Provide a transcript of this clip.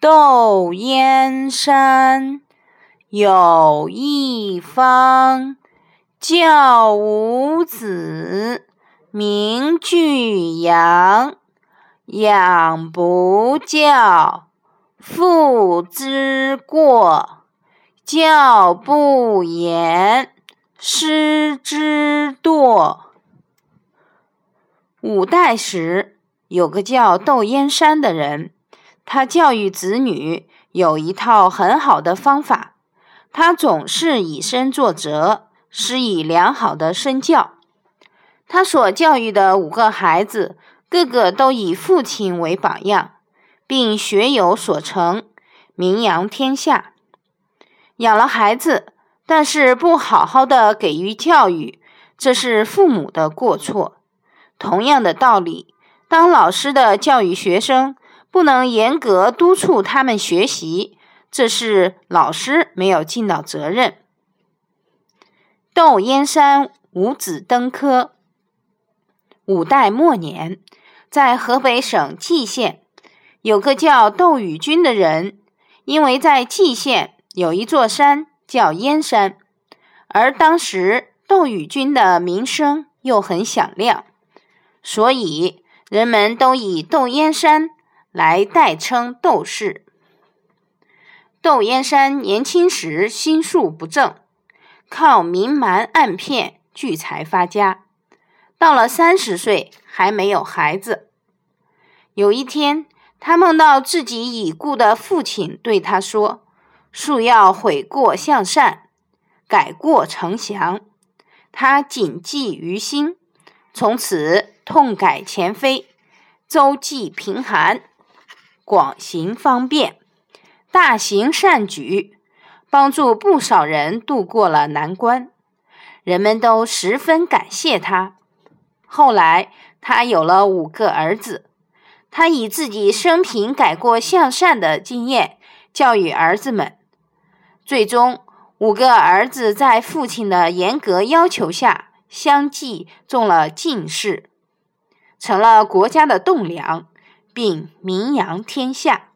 窦燕山有一方，教五子，名俱扬。养不教，父之过；教不严，师之惰。五代时，有个叫窦燕山的人。他教育子女有一套很好的方法，他总是以身作则，施以良好的身教。他所教育的五个孩子，个个都以父亲为榜样，并学有所成，名扬天下。养了孩子，但是不好好的给予教育，这是父母的过错。同样的道理，当老师的教育学生。不能严格督促他们学习，这是老师没有尽到责任。窦燕山五子登科。五代末年，在河北省蓟县，有个叫窦宇君的人，因为在蓟县有一座山叫燕山，而当时窦宇君的名声又很响亮，所以人们都以窦燕山。来代称窦氏。窦燕山年轻时心术不正，靠明瞒暗骗聚财发家。到了三十岁还没有孩子。有一天，他梦到自己已故的父亲对他说：“树要悔过向善，改过成祥。”他谨记于心，从此痛改前非，周济贫寒。广行方便，大行善举，帮助不少人渡过了难关，人们都十分感谢他。后来，他有了五个儿子，他以自己生平改过向善的经验教育儿子们，最终五个儿子在父亲的严格要求下，相继中了进士，成了国家的栋梁。并名扬天下。